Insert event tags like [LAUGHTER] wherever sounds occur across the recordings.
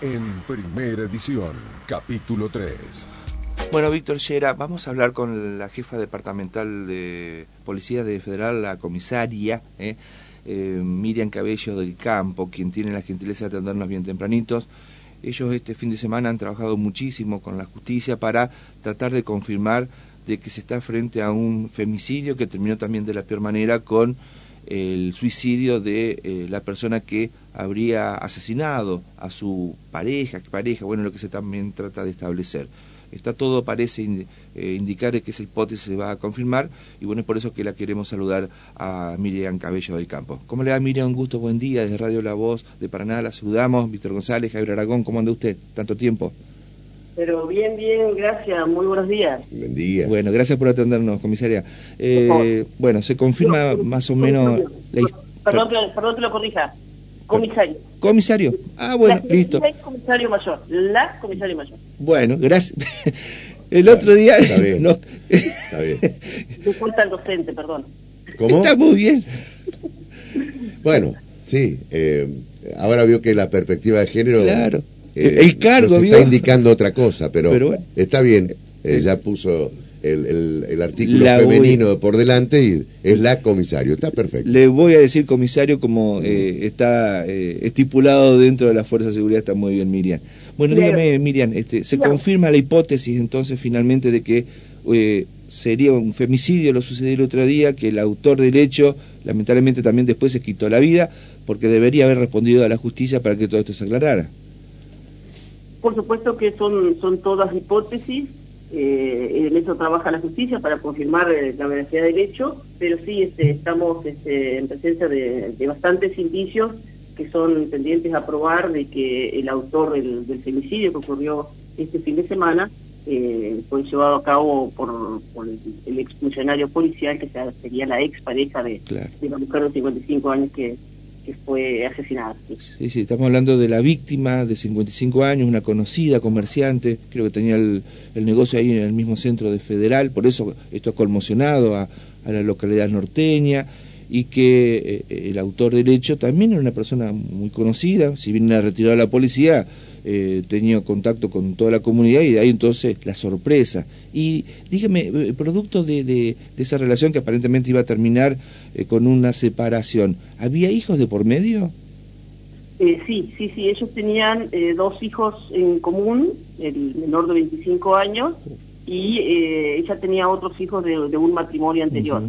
en primera edición, capítulo 3. Bueno, Víctor Llera, vamos a hablar con la jefa departamental de Policía de Federal, la comisaria, ¿eh? Eh, Miriam Cabello del Campo, quien tiene la gentileza de atendernos bien tempranitos. Ellos este fin de semana han trabajado muchísimo con la justicia para tratar de confirmar de que se está frente a un femicidio que terminó también de la peor manera con el suicidio de eh, la persona que habría asesinado a su pareja, pareja, bueno, lo que se también trata de establecer. Está todo, parece eh, indicar que esa hipótesis se va a confirmar y bueno, es por eso que la queremos saludar a Miriam Cabello del Campo. ¿Cómo le va Miriam? Un gusto, buen día, desde Radio La Voz de Paraná, la saludamos. Víctor González, Javier Aragón, ¿cómo anda usted? Tanto tiempo. Pero bien, bien, gracias, muy buenos días. Buen día. Bueno, gracias por atendernos, comisaria. Eh, bueno, se confirma más o menos... La perdón, perdón que lo corrija. Comisario. Comisario. Ah, bueno, listo. La comisario mayor. La comisario mayor. Bueno, gracias. [LAUGHS] El otro día. Está bien. [LAUGHS] No... Está bien. Disculpa al docente, perdón. ¿Cómo? Está muy bien. Bueno, sí. Eh, ahora vio que la perspectiva de género. Claro. Eh, el cargo, está indicando otra cosa, pero, está bien. Eh, ya puso el, el, artículo femenino por delante y es la comisario. Está perfecto. Le voy a decir comisario como eh, está eh, estipulado dentro de la Fuerza de Seguridad. Está muy bien, Miriam. Bueno, dígame, Miriam, este, ¿se confirma la hipótesis entonces finalmente de que eh, sería un femicidio lo sucedió el otro día, que el autor del hecho lamentablemente también después se quitó la vida porque debería haber respondido a la justicia para que todo esto se aclarara? Por supuesto que son, son todas hipótesis eh, en eso trabaja la justicia para confirmar eh, la veracidad del hecho, pero sí este, estamos este, en presencia de, bastantes indicios que son pendientes a probar de que el autor del, femicidio que ocurrió este fin de semana eh, fue llevado a cabo por, el, expulsionario policial, que sería la ex pareja de, de la mujer de 55 años que, que fue asesinada. Sí. sí, estamos hablando de la víctima de 55 años, una conocida comerciante, creo que tenía el, negocio ahí en el mismo centro de Federal, por eso esto ha conmocionado a, la localidad norteña y que eh, el autor del hecho también era una persona muy conocida, si bien era retirado de la policía, eh, tenía contacto con toda la comunidad y de ahí entonces la sorpresa. Y dígame, eh, producto de, de, esa relación que aparentemente iba a terminar eh, con una separación, ¿había hijos de por medio? sí, sí, sí, ellos tenían dos hijos en común, el menor de 25 años y ella tenía otros hijos de, un matrimonio anterior.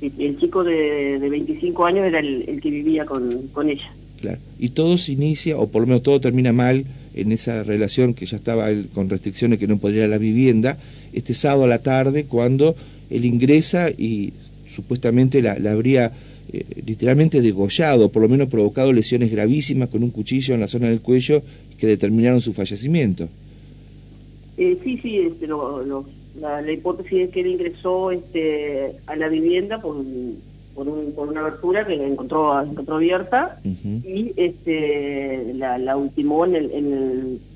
el chico de, 25 años era el, que vivía con, con ella. Claro. Y todo se inicia, o por lo menos todo termina mal en esa relación que ya estaba con restricciones que no podría ir a la vivienda, este sábado a la tarde cuando él ingresa y supuestamente la, habría eh, literalmente degollado, por lo menos provocado lesiones gravísimas con un cuchillo en la zona del cuello que determinaron su fallecimiento. Eh, sí, sí, este, la, hipótesis es que él ingresó este, a la vivienda por por, un, por una abertura que encontró, encontró abierta. Y este, la, la ultimó en el, en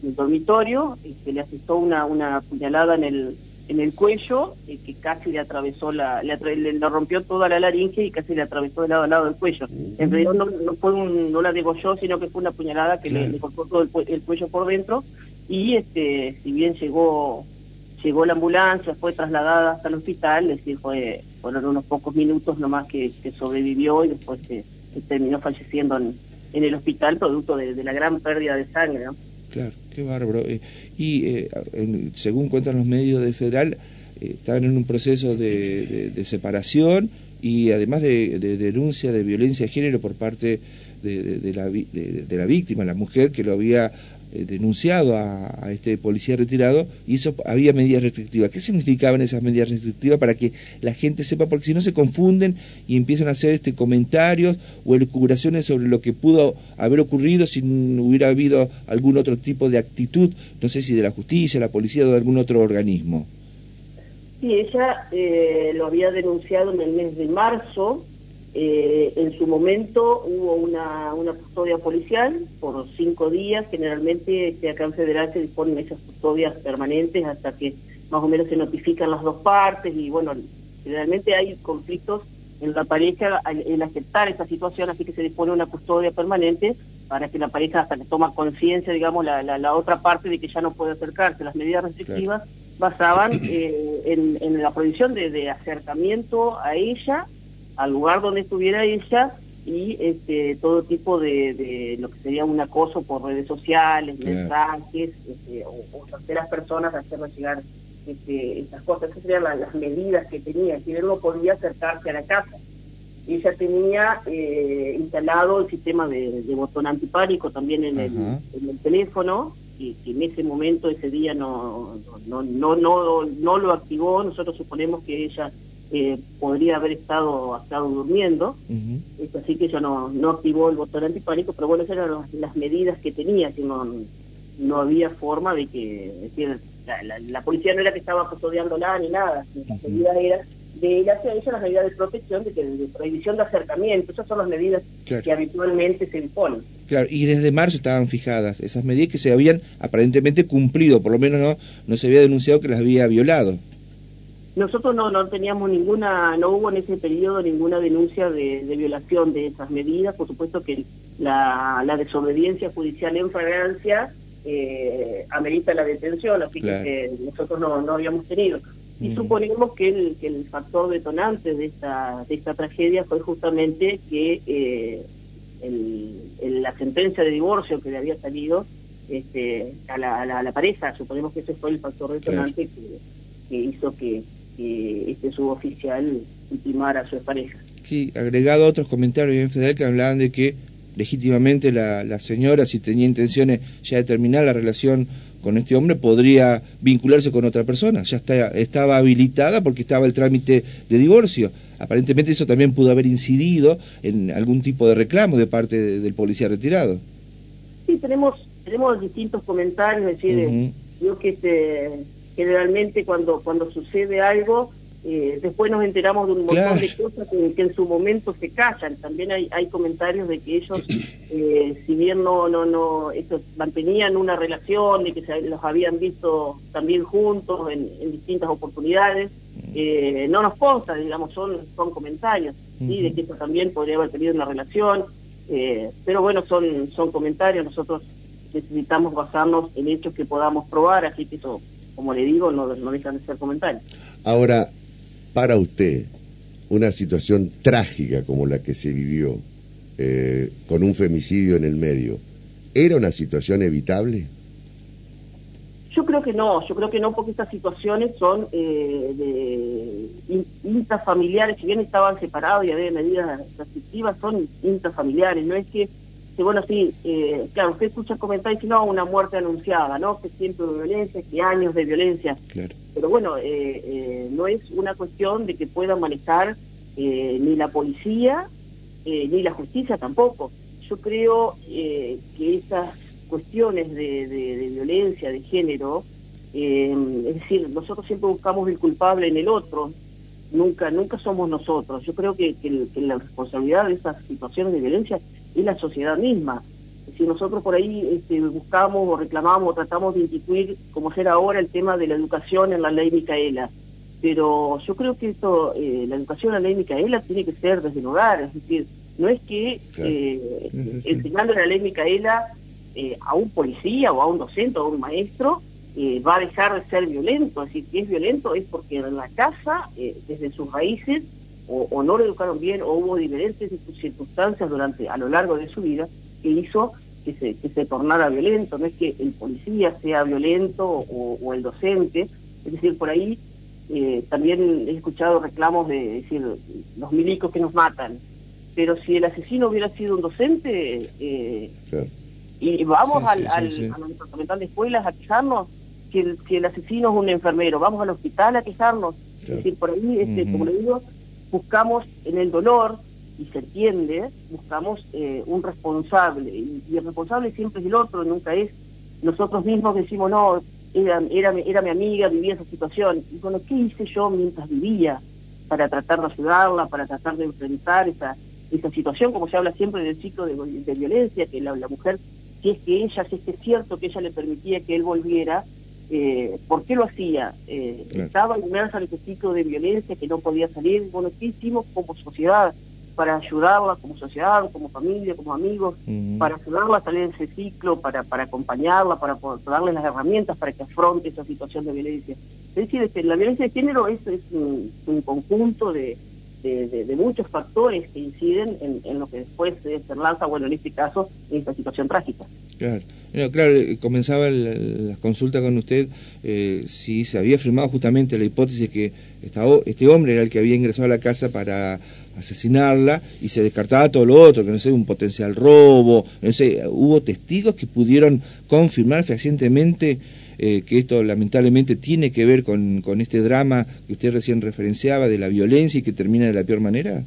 el, dormitorio, y se le asestó una, una puñalada en el, en el cuello eh, que casi le atravesó la, le, le, rompió toda la laringe y casi le atravesó de lado a lado del cuello. En realidad no, no fue un, no la degolló, sino que fue una puñalada que le, cortó todo el, el, cuello por dentro. Y este si bien llegó llegó la ambulancia, fue trasladada hasta el hospital, es decir, fue, fueron unos pocos minutos nomás que, que sobrevivió y después se, terminó falleciendo en, en, el hospital producto de, la gran pérdida de sangre. Claro, qué bárbaro. Eh, y eh, según cuentan los medios de Federal, eh, estaban en un proceso de, separación y además de, denuncia de violencia de género por parte de, la víctima, la mujer que lo había eh, denunciado a, este policía retirado y eso había medidas restrictivas. ¿Qué significaban esas medidas restrictivas para que la gente sepa? Porque si no se confunden y empiezan a hacer este comentarios o elucubraciones sobre lo que pudo haber ocurrido si hubiera habido algún otro tipo de actitud, no sé si de la justicia, la policía o de algún otro organismo. Sí, ella eh, lo había denunciado en el mes de marzo eh, en su momento hubo una, una custodia policial por cinco días. Generalmente este, acá en Federal se disponen esas custodias permanentes hasta que más o menos se notifican las dos partes y bueno, generalmente hay conflictos en la pareja en aceptar esa situación, así que se dispone una custodia permanente para que la pareja hasta que toma conciencia, digamos, la, la, otra parte de que ya no puede acercarse. Las medidas restrictivas basaban eh, en, en, la prohibición de, de, acercamiento a ella, al lugar donde estuviera ella, y este, todo tipo de, de lo que sería un acoso por redes sociales, mensajes, este, o, terceras personas hacerle llegar este, estas cosas. Esas serían las, medidas que tenía, él no podía acercarse a la casa. Ella tenía eh, instalado el sistema de, botón antipánico también en el, en el, teléfono, y que en ese momento, ese día, no, no, no, no, no lo activó. Nosotros suponemos que ella eh, podría haber estado, estado durmiendo, así que ella no, no activó el botón antipánico, pero bueno, esas eran las medidas que tenía, que no, no había forma de que, la, policía no era que estaba custodiándola ni nada, las medidas eran de ella hacia ella las medidas de protección, de, que, de prohibición de acercamiento, esas son las medidas que habitualmente se imponen. Claro, y desde marzo estaban fijadas esas medidas que se habían aparentemente cumplido, por lo menos no, no se había denunciado que las había violado. Nosotros no, no teníamos ninguna, no hubo en ese periodo ninguna denuncia de, violación de esas medidas. Por supuesto que la, la desobediencia judicial en fragancia eh, amerita la detención, así que nosotros no, no habíamos tenido. Y mm. suponemos que el, que el factor detonante de esta, de esta tragedia fue justamente que eh, el, la sentencia de divorcio que le había salido este, a, la, a, la, pareja, suponemos que ese fue el factor detonante que, que hizo que que este suboficial ultimara a su pareja. Sí, agregado a otros comentarios en Federal que hablaban de que legítimamente la, la señora, si tenía intenciones ya de terminar la relación con este hombre, podría vincularse con otra persona. Ya está, estaba habilitada porque estaba el trámite de divorcio. Aparentemente eso también pudo haber incidido en algún tipo de reclamo de parte del policía retirado. Sí, tenemos tenemos distintos comentarios, es decir, yo que este generalmente cuando, cuando sucede algo, eh, después nos enteramos de un montón de cosas que, en su momento se callan. También hay, hay comentarios de que ellos, [CLEARS THROAT] eh, si bien no, no, no, estos mantenían una relación, de que se, los habían visto también juntos en, distintas oportunidades, eh, no nos consta, digamos, son, son comentarios, ¿sí? de que eso también podría haber tenido una relación, pero bueno, son, son comentarios, nosotros necesitamos basarnos en hechos que podamos probar, así que eso como le digo, no, no dejan de ser comentarios. Ahora, para usted, una situación trágica como la que se vivió, eh, con un femicidio en el medio, ¿era una situación evitable? Yo creo que no, yo creo que no, porque estas situaciones son eh, de intrafamiliares, si bien estaban separados y había medidas restrictivas, son intrafamiliares, no es que que bueno, sí, eh, claro, usted escucha comentar y dice, no, una muerte anunciada, ¿no? Que siempre de violencia, que años de violencia. Pero bueno, eh, eh, no es una cuestión de que pueda manejar ni la policía ni la justicia tampoco. Yo creo que esas cuestiones de, de, violencia, de género, es decir, nosotros siempre buscamos el culpable en el otro, nunca nunca somos nosotros. Yo creo que, que la responsabilidad de esas situaciones de violencia es la sociedad misma. Si nosotros por ahí este, buscamos o reclamamos o tratamos de instituir, como será ahora, el tema de la educación en la ley Micaela, pero yo creo que esto, eh, la educación en la ley Micaela tiene que ser desde el hogar, es decir, no es que eh, enseñando la ley Micaela eh, a un policía o a un docente o a un maestro eh, va a dejar de ser violento, es decir, si es violento es porque en la casa, desde sus raíces, o, no lo educaron bien o hubo diferentes circunstancias durante a lo largo de su vida que hizo que se, que se tornara violento. No es que el policía sea violento o, el docente, es decir, por ahí eh, también he escuchado reclamos de decir los milicos que nos matan, pero si el asesino hubiera sido un docente, eh, y vamos al, al, departamental de escuelas a quejarnos, si el, si el asesino es un enfermero, vamos al hospital a quejarnos, es decir, por ahí, este, como le digo, buscamos en el dolor, y se entiende, buscamos eh, un responsable, y, el responsable siempre es el otro, nunca es nosotros mismos decimos, no, era, era, era mi amiga, vivía esa situación, y bueno, ¿qué hice yo mientras vivía para tratar de ayudarla, para tratar de enfrentar esa, esa situación, como se habla siempre del ciclo de, violencia, que la, la, mujer, si es que ella, si es que es cierto que ella le permitía que él volviera, eh, ¿Por qué lo hacía? Eh, Estaba inmersa en ese ciclo de violencia que no podía salir. Bueno, ¿qué hicimos como sociedad? para ayudarla como sociedad, como familia, como amigos, para ayudarla a salir de ese ciclo, para, para acompañarla, para, darle las herramientas para que afronte esa situación de violencia. Es decir, este, la violencia de género es, un, conjunto de, de, muchos factores que inciden en, lo que después se lanza, bueno, en este caso, en esta situación trágica. Claro. Claro, eh, comenzaba la, consulta con usted eh, si se había firmado justamente la hipótesis que este hombre era el que había ingresado a la casa para asesinarla y se descartaba todo lo otro, que no sé, un potencial robo, no sé, hubo testigos que pudieron confirmar fehacientemente eh, que esto lamentablemente tiene que ver con, con este drama que usted recién referenciaba de la violencia y que termina de la peor manera.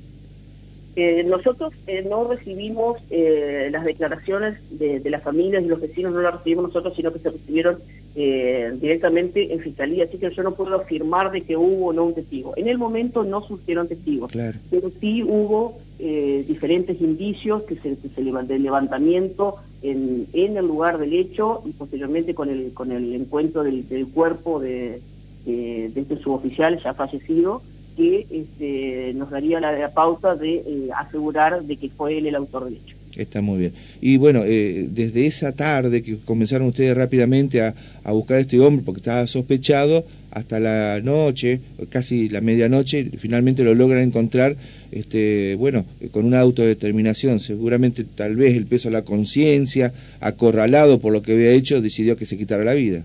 Eh, nosotros eh, no recibimos eh, las declaraciones de, las familias y los vecinos, no las recibimos nosotros, sino que se recibieron directamente en fiscalía, así que yo no puedo afirmar de que hubo o no un testigo. En el momento no surgieron testigos, pero sí hubo diferentes indicios que se, que se de levantamiento en, en, el lugar del hecho y posteriormente con el, con el encuentro del, cuerpo de, de este suboficial ya fallecido que este, nos daría la, pauta de eh, asegurar de que fue él el autor del hecho. Está muy bien. Y bueno, eh, desde esa tarde que comenzaron ustedes rápidamente a, buscar a este hombre porque estaba sospechado, hasta la noche, casi la medianoche, finalmente lo logran encontrar, este, bueno, con una autodeterminación, seguramente tal vez el peso de la conciencia, acorralado por lo que había hecho, decidió que se quitara la vida.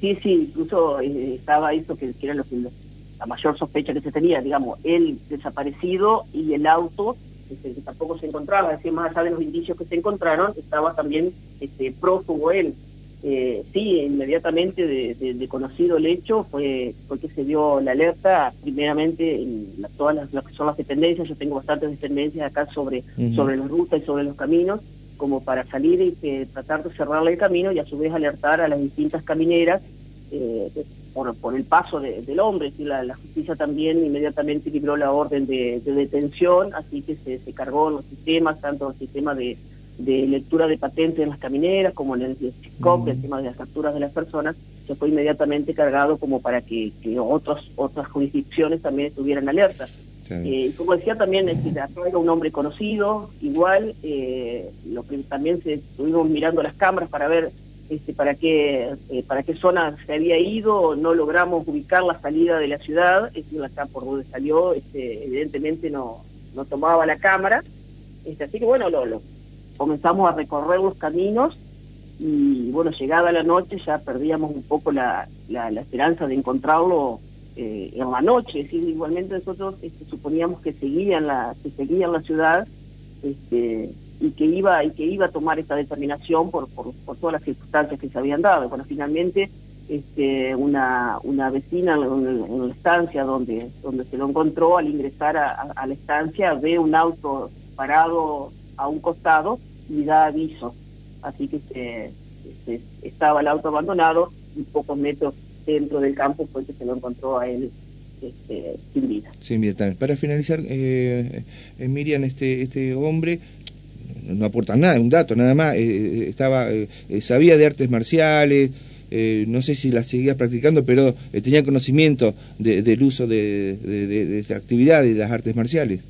Sí, sí, incluso eh, estaba eso que, que era lo que la mayor sospecha que se tenía, digamos, él desaparecido y el auto este, que tampoco se encontraba, es decir, más allá de los indicios que se encontraron, estaba también este, prófugo él. Eh, sí, inmediatamente de, conocido el hecho fue, fue que se dio la alerta, primeramente en todas las, que son las dependencias, yo tengo bastantes dependencias acá sobre, sobre las rutas y sobre los caminos, como para salir y eh, tratar de cerrarle el camino y a su vez alertar a las distintas camineras eh, por, el paso del hombre. La, la, justicia también inmediatamente libró la orden de, detención, así que se, se, cargó los sistemas, tanto el sistema de, lectura de patentes en las camineras como en el CISCOP, el tema de las capturas de las personas, se fue inmediatamente cargado como para que, otros, otras jurisdicciones también estuvieran alerta. Eh, como decía también, es era un hombre conocido, igual, eh, lo que también se estuvimos mirando las cámaras para ver este, para qué eh, para qué zona se había ido, no logramos ubicar la salida de la ciudad, es decir, acá por donde salió, este, evidentemente no, no tomaba la cámara, este, así que bueno, lo, comenzamos a recorrer los caminos y bueno, llegada la noche ya perdíamos un poco la, la, esperanza de encontrarlo eh, en la noche, es decir, igualmente nosotros este, suponíamos que seguían la, que seguían la ciudad, este, y que iba y que iba a tomar esta determinación por, por, todas las circunstancias que se habían dado. Bueno, finalmente este, una, una vecina en, la estancia donde, donde se lo encontró, al ingresar a, la estancia, ve un auto parado a un costado y da aviso. Así que se, estaba el auto abandonado y pocos metros dentro del campo fue que se lo encontró a él este, sin vida. Sin vida. Para finalizar, eh, eh, Miriam, este, este hombre no aportan nada, un dato nada más, eh, eh, estaba eh, sabía de artes marciales, no sé si las seguía practicando, pero tenía conocimiento del uso de, de, esta actividad de las artes marciales.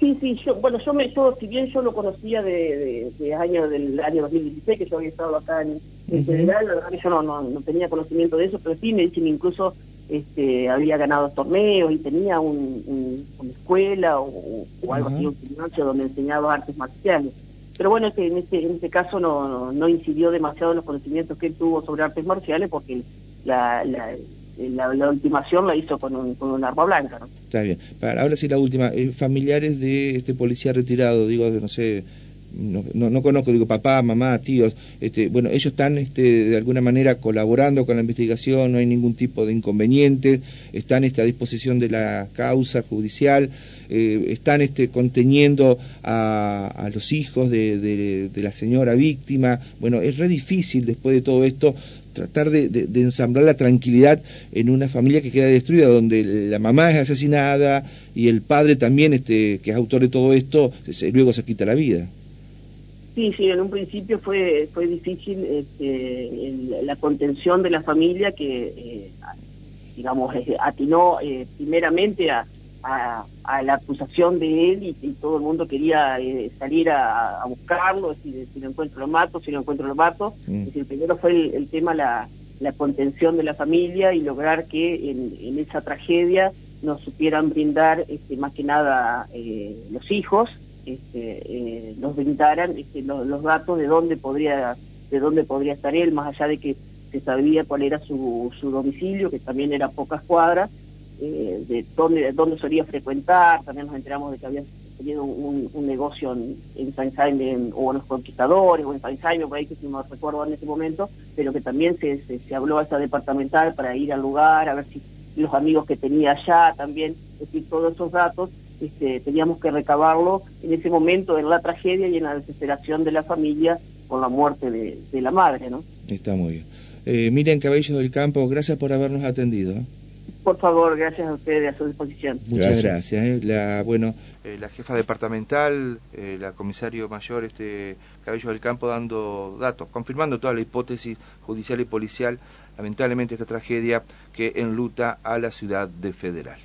Sí, sí, yo, bueno, yo me, yo, si bien yo lo conocía de, de, año, del año 2016, que yo había estado acá en, general, la verdad que yo no, no, tenía conocimiento de eso, pero sí me dicen incluso este, había ganado torneos y tenía un, una escuela o, algo así, un gimnasio donde enseñaba artes marciales. Pero bueno, este, en, este, en este caso no, no, incidió demasiado en los conocimientos que él tuvo sobre artes marciales porque la, la, la, ultimación la hizo con un, con un arma blanca. ¿no? Está bien. ahora sí la última. Eh, familiares de este policía retirado, digo, no sé no, no, conozco, digo papá, mamá, tíos, este, bueno, ellos están este, de alguna manera colaborando con la investigación, no hay ningún tipo de inconveniente, están este, a disposición de la causa judicial, eh, están este, conteniendo a, a los hijos de, de, la señora víctima, bueno, es re difícil después de todo esto tratar de, de, ensamblar la tranquilidad en una familia que queda destruida, donde la mamá es asesinada y el padre también, este, que es autor de todo esto, luego se quita la vida. Sí, sí, en un principio fue fue difícil este, la contención de la familia que, eh, digamos, eh, atinó eh, primeramente a, a, la acusación de él y, todo el mundo quería eh, salir a, buscarlo, si, si, lo encuentro lo mato, si lo encuentro lo mato. Mm. Es decir, primero fue el, tema la, la contención de la familia y lograr que en, esa tragedia nos supieran brindar este, más que nada eh, los hijos, este, eh, nos brindaran este, los, datos de dónde podría de dónde podría estar él, más allá de que se sabía cuál era su, su domicilio, que también era pocas cuadras, eh, de dónde, dónde solía frecuentar, también nos enteramos de que había tenido un, negocio en, San Jaime o en los conquistadores o en San Jaime, por ahí que no recuerdo en ese momento, pero que también se, se, habló a esa departamental para ir al lugar, a ver si los amigos que tenía allá también, es decir, todos esos datos este, teníamos que recabarlo en ese momento, en la tragedia y en la desesperación de la familia con la muerte de, la madre, ¿no? Está muy bien. Eh, Miriam Cabello del Campo, gracias por habernos atendido. ¿eh? Por favor, gracias a ustedes, a su disposición. Muchas gracias. ¿eh? La, bueno, eh, la jefa departamental, eh, la comisario mayor, este Cabello del Campo, dando datos, confirmando toda la hipótesis judicial y policial, lamentablemente esta tragedia que enluta a la ciudad de Federal.